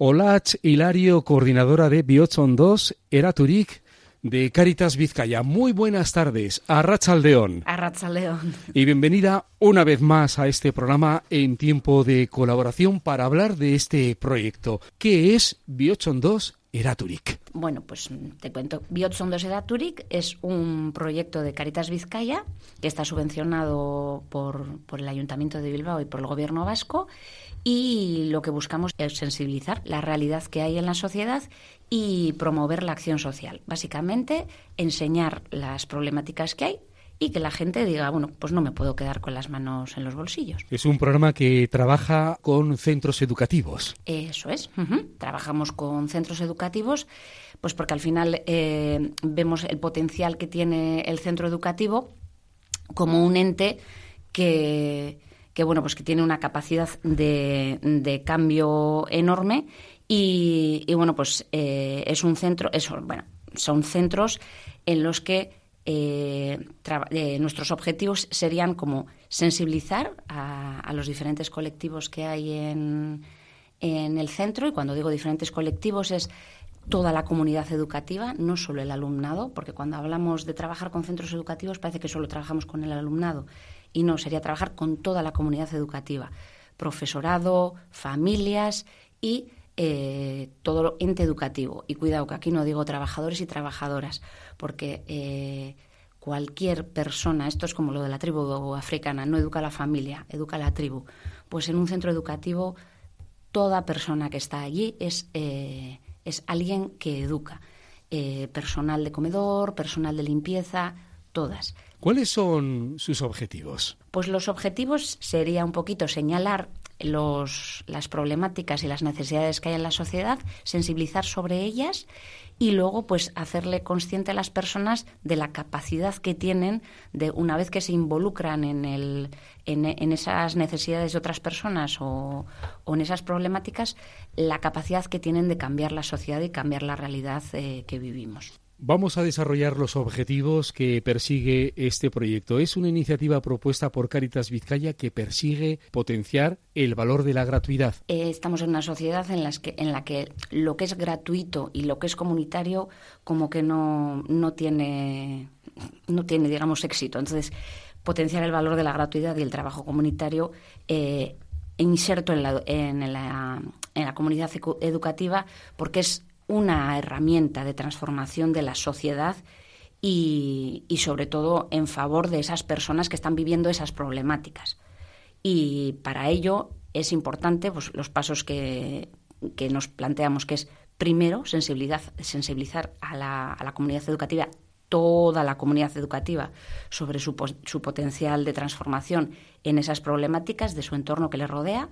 Olach Hilario, coordinadora de Biotzon 2, Eraturik, de Caritas Vizcaya. Muy buenas tardes, a Rachaldeón. A Rachaldeón. Y bienvenida una vez más a este programa en tiempo de colaboración para hablar de este proyecto. ¿Qué es Biotzon 2 Eraturik? Bueno, pues te cuento. Biotzon 2 Eraturik es un proyecto de Caritas Vizcaya que está subvencionado por, por el Ayuntamiento de Bilbao y por el Gobierno vasco y lo que buscamos es sensibilizar la realidad que hay en la sociedad y promover la acción social. Básicamente, enseñar las problemáticas que hay y que la gente diga, bueno, pues no me puedo quedar con las manos en los bolsillos. Es un programa que trabaja con centros educativos. Eso es. Trabajamos con centros educativos, pues porque al final eh, vemos el potencial que tiene el centro educativo como un ente que que bueno, pues que tiene una capacidad de, cambio enorme y, bueno, pues eh, es un centro, eso, bueno, son centros en los que eh, eh, nuestros objetivos serían como sensibilizar a, los diferentes colectivos que hay en, en el centro. Y cuando digo diferentes colectivos es toda la comunidad educativa, no solo el alumnado, porque cuando hablamos de trabajar con centros educativos parece que solo trabajamos con el alumnado. Y no, sería trabajar con toda la comunidad educativa, profesorado, familias y eh, todo ente educativo. Y cuidado que aquí no digo trabajadores y trabajadoras, porque eh, cualquier persona, esto es como lo de la tribu africana, no educa a la familia, educa a la tribu. Pues en un centro educativo toda persona que está allí es, eh, es alguien que educa. personal de comedor, personal de limpieza, todas. ¿Cuáles son sus objetivos? Pues los objetivos sería un poquito señalar los, las problemáticas y las necesidades que hay en la sociedad, sensibilizar sobre ellas y luego pues hacerle consciente a las personas de la capacidad que tienen de una vez que se involucran en, el, en, esas necesidades de otras personas o, en esas problemáticas, la capacidad que tienen de cambiar la sociedad y cambiar la realidad eh, que vivimos. Vamos a desarrollar los objetivos que persigue este proyecto. Es una iniciativa propuesta por Caritas Vizcaya que persigue potenciar el valor de la gratuidad. Eh, estamos en una sociedad en, las que, en la que lo que es gratuito y lo que es comunitario como que no, no, tiene, no tiene, digamos, éxito. Entonces, potenciar el valor de la gratuidad y el trabajo comunitario eh, inserto en la, en, la, en la comunidad educativa porque es una herramienta de transformación de la sociedad y, sobre todo en favor de esas personas que están viviendo esas problemáticas. Y para ello es importante pues, los pasos que, nos planteamos, que es primero sensibilizar a la, a la comunidad educativa toda la comunidad educativa sobre su, su, potencial de transformación en esas problemáticas de su entorno que le rodea.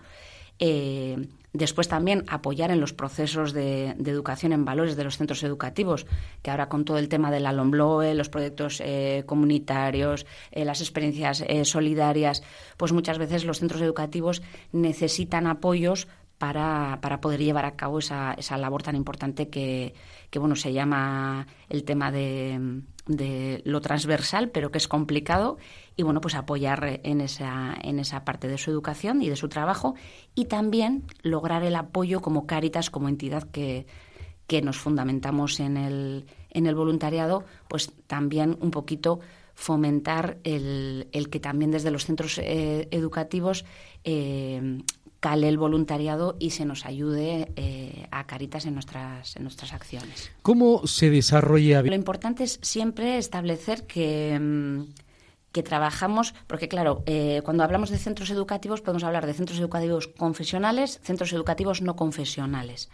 Eh, Después también apoyar en los procesos de, educación en valores de los centros educativos, que ahora con todo el tema del Alombloe, los proyectos eh, comunitarios, eh, las experiencias eh, solidarias, pues muchas veces los centros educativos necesitan apoyos para, para poder llevar a cabo esa, esa labor tan importante que, que bueno se llama el tema de, de lo transversal, pero que es complicado y bueno, pues apoyar en esa, en esa parte de su educación y de su trabajo y también lograr el apoyo como Cáritas, como entidad que, que nos fundamentamos en el, en el voluntariado, pues también un poquito fomentar el, el que también desde los centros eh, educativos eh, cale el voluntariado y se nos ayude eh, a Caritas en nuestras, en nuestras acciones. ¿Cómo se desarrolla? Lo importante es siempre establecer que... Mm, que trabajamos, porque claro, eh, cuando hablamos de centros educativos podemos hablar de centros educativos confesionales, centros educativos no confesionales.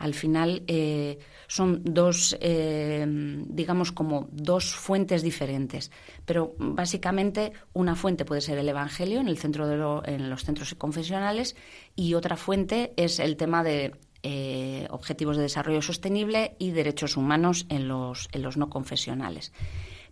Al final eh, son dos, eh, digamos, como dos fuentes diferentes, pero básicamente una fuente puede ser el Evangelio en el centro de los centros confesionales y otra fuente es el tema de objetivos de desarrollo sostenible y derechos humanos en los, en los no confesionales.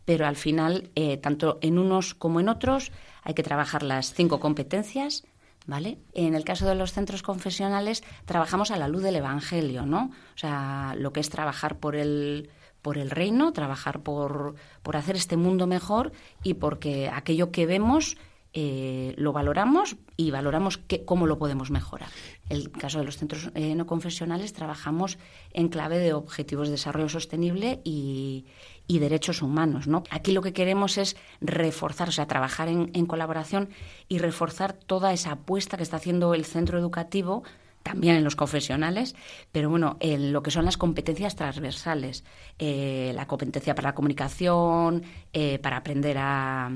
Pero al final, eh, tanto en unos como en otros, hay que trabajar las cinco competencias, ¿vale? En el caso de los centros confesionales, trabajamos a la luz del Evangelio, ¿no? O sea, lo que es trabajar por el, por el reino, trabajar por, por hacer este mundo mejor y porque aquello que vemos eh, lo valoramos y valoramos cómo lo podemos mejorar. En el caso de los centros eh, no confesionales trabajamos en clave de objetivos de desarrollo sostenible y, derechos humanos. ¿no? Aquí lo que queremos es reforzar, o sea, trabajar en, colaboración y reforzar toda esa apuesta que está haciendo el centro educativo también en los confesionales, pero bueno, en lo que son las competencias transversales, eh, la competencia para la comunicación, para aprender a,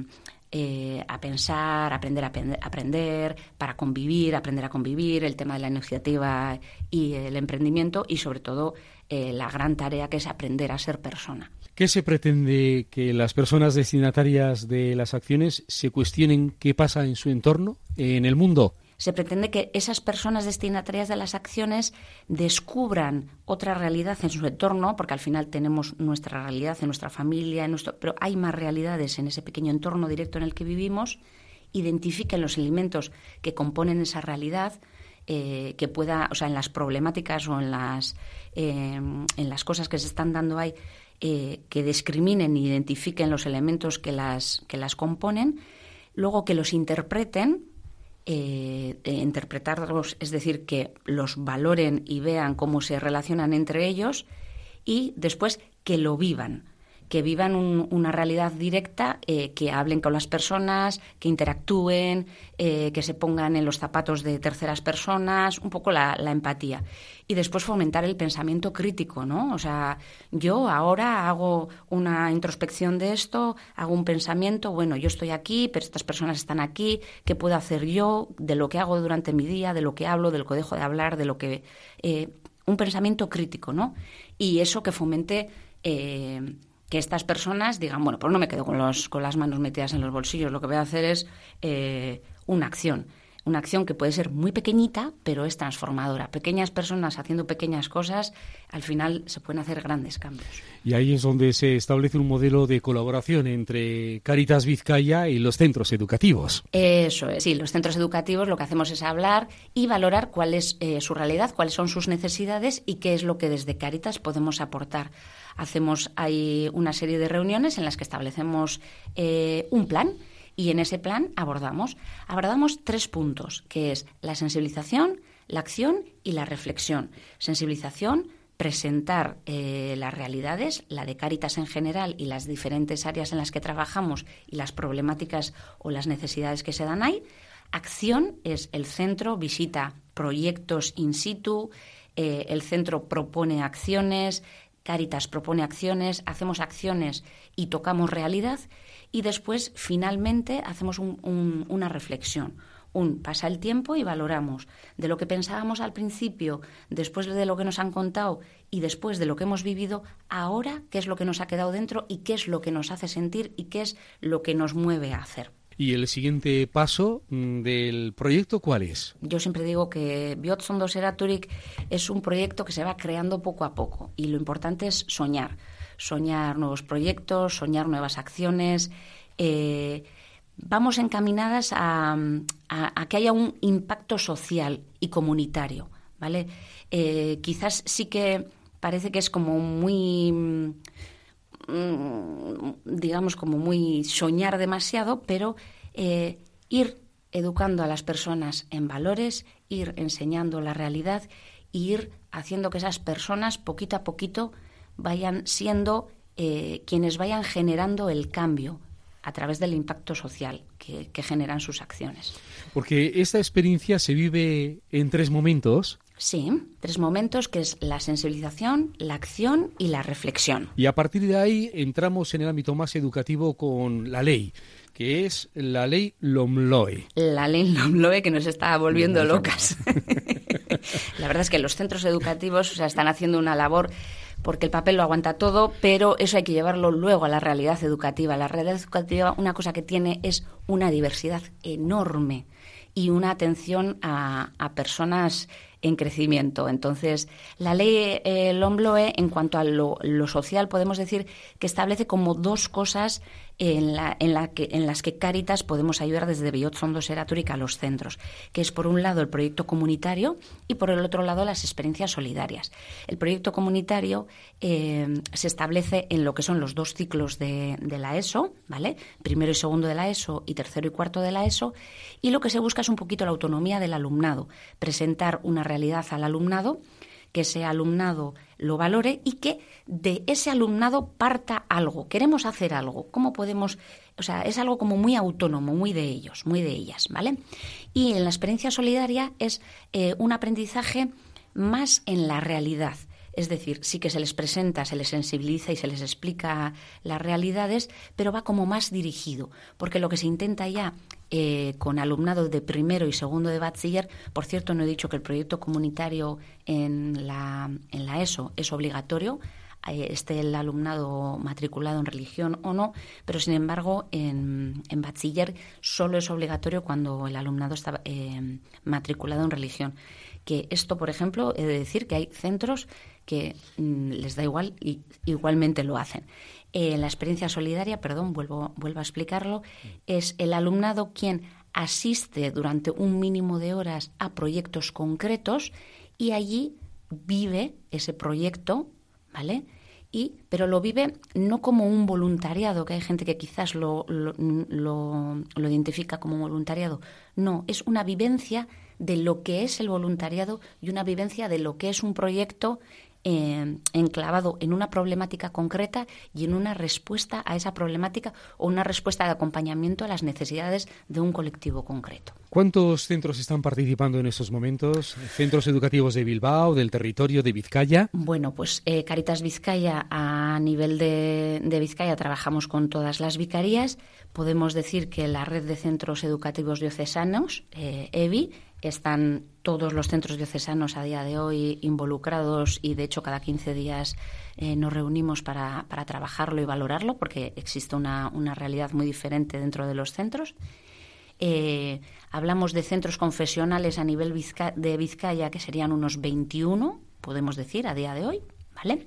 eh, a pensar, aprender a aprender, para convivir, aprender a convivir, el tema de la iniciativa y el emprendimiento y sobre todo eh, la gran tarea que es aprender a ser persona. ¿Qué se pretende que las personas destinatarias de las acciones se cuestionen qué pasa en su entorno, en el mundo? se pretende que esas personas destinatarias de las acciones descubran otra realidad en su entorno, porque al final tenemos nuestra realidad en nuestra familia, en nuestro, pero hay más realidades en ese pequeño entorno directo en el que vivimos, identifiquen los elementos que componen esa realidad, eh, que pueda, o sea, en las problemáticas o en las, eh, en las cosas que se están dando ahí, eh, que discriminen e identifiquen los elementos que las, que las componen, luego que los interpreten eh, interpretarlos, es decir, que los valoren y vean cómo se relacionan entre ellos y después que lo vivan que vivan una realidad directa, eh, que hablen con las personas, que interactúen, eh, que se pongan en los zapatos de terceras personas, un poco la, empatía. Y después fomentar el pensamiento crítico, ¿no? O sea, yo ahora hago una introspección de esto, hago un pensamiento, bueno, yo estoy aquí, pero estas personas están aquí, ¿qué puedo hacer yo de lo que hago durante mi día, de lo que hablo, de lo que dejo de hablar, de lo que... Eh, un pensamiento crítico, ¿no? Y eso que fomente que estas personas digan, bueno, pues no me quedo con, los, con las manos metidas en los bolsillos, lo que voy a hacer es eh, una acción. Una acción que puede ser muy pequeñita, pero es transformadora. Pequeñas personas haciendo pequeñas cosas, al final se pueden hacer grandes cambios. Y ahí es donde se establece un modelo de colaboración entre Caritas Vizcaya y los centros educativos. Eso es, sí, los centros educativos lo que hacemos es hablar y valorar cuál es eh, su realidad, cuáles son sus necesidades y qué es lo que desde Caritas podemos aportar hacemos ahí una serie de reuniones en las que establecemos eh, un plan y en ese plan abordamos. Abordamos tres puntos, que es la sensibilización, la acción y la reflexión. Sensibilización, presentar eh, las realidades, la de Cáritas en general y las diferentes áreas en las que trabajamos y las problemáticas o las necesidades que se dan ahí. Acción es el centro, visita proyectos in situ, eh, el centro propone acciones, Caritas propone acciones, hacemos acciones y tocamos realidad y después finalmente hacemos una reflexión. Un pasa el tiempo y valoramos de lo que pensábamos al principio, después de lo que nos han contado y después de lo que hemos vivido, ahora qué es lo que nos ha quedado dentro y qué es lo que nos hace sentir y qué es lo que nos mueve a hacer. ¿Y el siguiente paso mm, del proyecto cuál es? Yo siempre digo que Biotsondo Seraturik es un proyecto que se va creando poco a poco y lo importante es soñar, soñar nuevos proyectos, soñar nuevas acciones. Eh, vamos encaminadas a, que haya un impacto social y comunitario, ¿vale? Eh, quizás sí que parece que es como muy digamos, como muy soñar demasiado, pero eh, ir educando a las personas en valores, ir enseñando la realidad e ir haciendo que esas personas poquito a poquito vayan siendo eh, quienes vayan generando el cambio a través del impacto social que, que, generan sus acciones. Porque esta experiencia se vive en tres momentos. Sí, tres momentos que es la sensibilización, la acción y la reflexión. Y a partir de ahí entramos en el ámbito más educativo con la ley, que es la ley LOMLOE. La ley LOMLOE que nos está volviendo locas. la verdad es que los centros educativos están haciendo una labor porque el papel lo aguanta todo, pero eso hay que llevarlo luego a la realidad educativa. La realidad educativa, una cosa que tiene es una diversidad enorme y una atención a, a personas en crecimiento. Entonces, la ley eh, Lombloe, en cuanto a lo, social, podemos decir que establece como dos cosas en, la, en, la que, en las que Cáritas podemos ayudar desde Bellot Sondo Seraturica a los centros, que es por un lado el proyecto comunitario y por el otro lado las experiencias solidarias. El proyecto comunitario eh, se establece en lo que son los dos ciclos de, de la ESO, ¿vale? Primero y segundo de la ESO y tercero y cuarto de la ESO, y lo que se busca es un poquito la autonomía del alumnado, presentar una realidad al alumnado que ese alumnado lo valore y que de ese alumnado parta algo. Queremos hacer algo. ¿Cómo podemos? O sea, es algo como muy autónomo, muy de ellos, muy de ellas, ¿vale? Y en la experiencia solidaria es eh, un aprendizaje más en la realidad. Es decir, sí que se les presenta, se les sensibiliza y se les explica las realidades, pero va como más dirigido, porque lo que se intenta ya eh, con alumnado de primero y segundo de bachiller, por cierto, no he dicho que el proyecto comunitario en la, en la ESO es obligatorio, esté el alumnado matriculado en religión o no, pero sin embargo en, en bachiller solo es obligatorio cuando el alumnado está eh, matriculado en religión. Que esto, por ejemplo, he de decir que hay centros que mm, les da igual y igualmente lo hacen. Eh, la experiencia solidaria, perdón, vuelvo, vuelvo a explicarlo, es el alumnado quien asiste durante un mínimo de horas a proyectos concretos y allí vive ese proyecto, ¿vale? Y, pero lo vive no como un voluntariado, que hay gente que quizás lo, lo, lo identifica como voluntariado. No, es una vivencia de lo que es el voluntariado y una vivencia de lo que es un proyecto eh, enclavado en una problemática concreta y en una respuesta a esa problemática o una respuesta de acompañamiento a las necesidades de un colectivo concreto. ¿Cuántos centros están participando en estos momentos? ¿Centros educativos de Bilbao, del territorio de Vizcaya? Bueno, pues eh, Caritas Vizcaya, a nivel de, de Vizcaya, trabajamos con todas las vicarías. Podemos decir que la red de centros educativos diocesanos, eh, EVI, están todos los centros diocesanos a día de hoy involucrados y, de hecho, cada 15 días eh, nos reunimos para, para, trabajarlo y valorarlo porque existe una, una, realidad muy diferente dentro de los centros. Eh, hablamos de centros confesionales a nivel de Vizcaya, que serían unos 21, podemos decir, a día de hoy, ¿vale?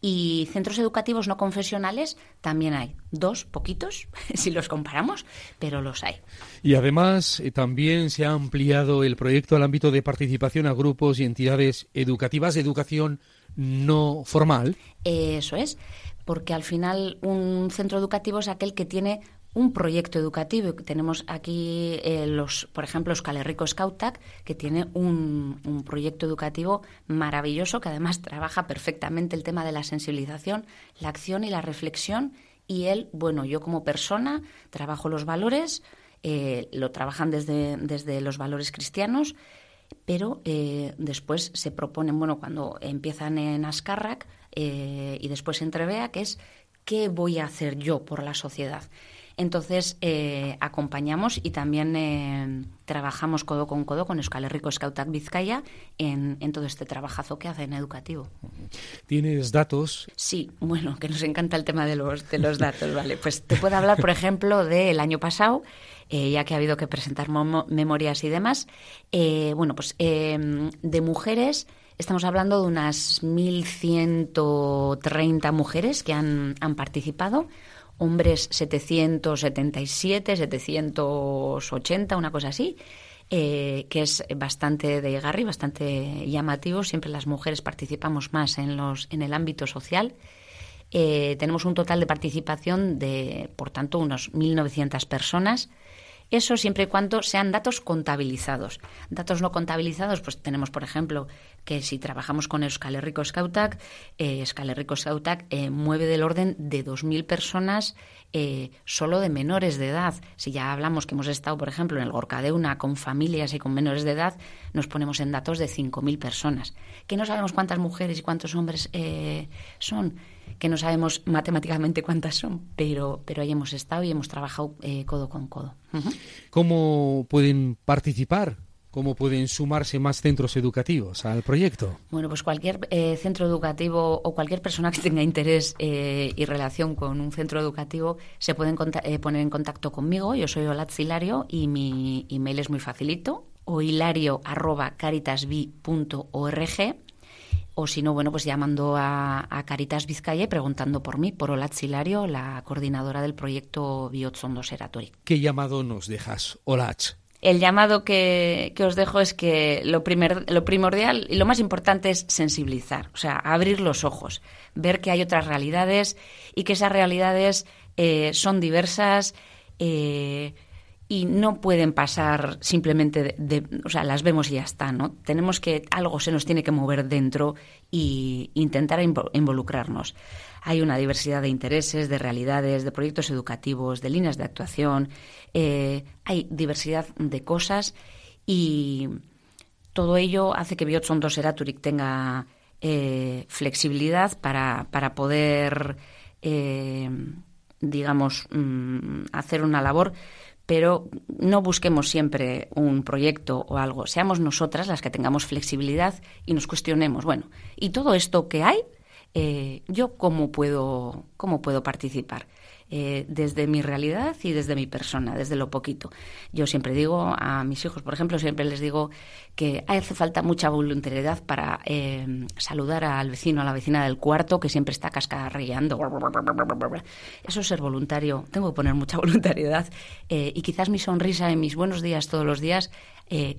Y centros educativos no confesionales también hay. Dos, poquitos, si los comparamos, pero los hay. Y además eh, también se ha ampliado el proyecto al ámbito de participación a grupos y entidades educativas de educación no formal. Eso es, porque al final un centro educativo es aquel que tiene un proyecto educativo. Tenemos aquí, eh, los, por ejemplo, Euskal Herriko Scoutak, que tiene un, un, proyecto educativo maravilloso que además trabaja perfectamente el tema de la sensibilización, la acción y la reflexión. Y él, bueno, yo como persona trabajo los valores, eh, lo trabajan desde, desde los valores cristianos, pero eh, después se proponen, bueno, cuando empiezan en Ascarrac y después en Trevea, que es qué voy a hacer yo por la sociedad. Entonces, eh, acompañamos y también eh, trabajamos codo con codo con Euskal Herriko Scoutak Vizcaya en, en, todo este trabajazo que hacen educativo. ¿Tienes datos? Sí, bueno, que nos encanta el tema de los, de los datos, ¿vale? Pues te puedo hablar, por ejemplo, del año pasado, eh, ya que ha habido que presentar memorias y demás. Eh, bueno, pues eh, de mujeres... Estamos hablando de unas 1.130 mujeres que han, han participado, hombres 777, 780, una cosa así, eh, que es bastante de Garry, bastante llamativo. Siempre las mujeres participamos más en, los, en el ámbito social. Eh, tenemos un total de participación de, por tanto, unos 1.900 personas. Eso siempre y cuando sean datos contabilizados. Datos no contabilizados, pues tenemos, por ejemplo, que si trabajamos con Euskal Herriko Scoutak, eh, Euskal Herriko Scoutak eh, mueve del orden de 2.000 personas eh, solo de menores de edad. Si ya hablamos que hemos estado, por ejemplo, en el Gorcadeuna con familias y con menores de edad, nos ponemos en datos de 5.000 personas. Que no sabemos cuántas mujeres y cuántos hombres eh, son, que no sabemos matemáticamente cuántas son, pero, pero ahí hemos estado y hemos trabajado eh, codo con codo. ¿Cómo pueden participar ¿Cómo pueden sumarse más centros educativos al proyecto? Bueno, pues cualquier eh, centro educativo o cualquier persona que tenga interés eh, y relación con un centro educativo se pueden eh, poner en contacto conmigo. Yo soy Olatz Hilario y mi email es muy facilito, o hilario.caritasbi.org o si no, bueno, pues llamando a, Caritas Vizcaya y preguntando por mí, por Olatz Hilario, la coordinadora del proyecto Biotzondo Seratori. ¿Qué llamado nos dejas, Olatz? El llamado que, que, os dejo es que lo, primer, lo primordial y lo más importante es sensibilizar, o sea, abrir los ojos, ver que hay otras realidades y que esas realidades eh, son diversas, eh, y no pueden pasar simplemente de, o sea, las vemos y ya está, ¿no? Tenemos que algo se nos tiene que mover dentro y intentar involucrarnos. Hay una diversidad de intereses, de realidades, de proyectos educativos, de líneas de actuación, eh, hay diversidad de cosas y todo ello hace que Biotson Eraturic tenga eh, flexibilidad para, para poder, eh, digamos, mm, hacer una labor pero no busquemos siempre un proyecto o algo, seamos nosotras las que tengamos flexibilidad y nos cuestionemos, bueno, ¿y todo esto que hay? Eh, ¿Yo cómo puedo, cómo puedo participar? Eh, desde mi realidad y desde mi persona, desde lo poquito. Yo siempre digo a mis hijos, por ejemplo, siempre les digo que hace falta mucha voluntariedad para eh, saludar al vecino, a la vecina del cuarto que siempre está cascarreando. Eso es ser voluntario. Tengo que poner mucha voluntariedad eh, y quizás mi sonrisa en mis buenos días todos los días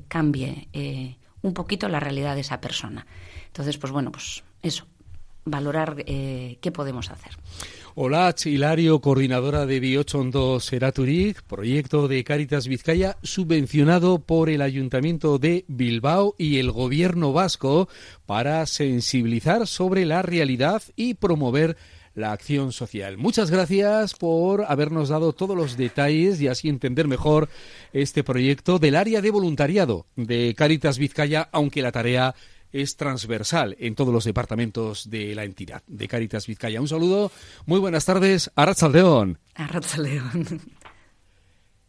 cambie un poquito la realidad de esa persona. Entonces, pues bueno, pues eso, valorar qué podemos hacer. Hola, Hilario, coordinadora de Biochondo Seraturic, proyecto de Cáritas Vizcaya, subvencionado por el Ayuntamiento de Bilbao y el Gobierno vasco para sensibilizar sobre la realidad y promover la acción social. Muchas gracias por habernos dado todos los detalles y así entender mejor este proyecto del área de voluntariado de Cáritas Vizcaya, aunque la tarea es transversal en todos los departamentos de la entidad de Caritas Vizcaya. Un saludo, muy buenas tardes, a León. A León.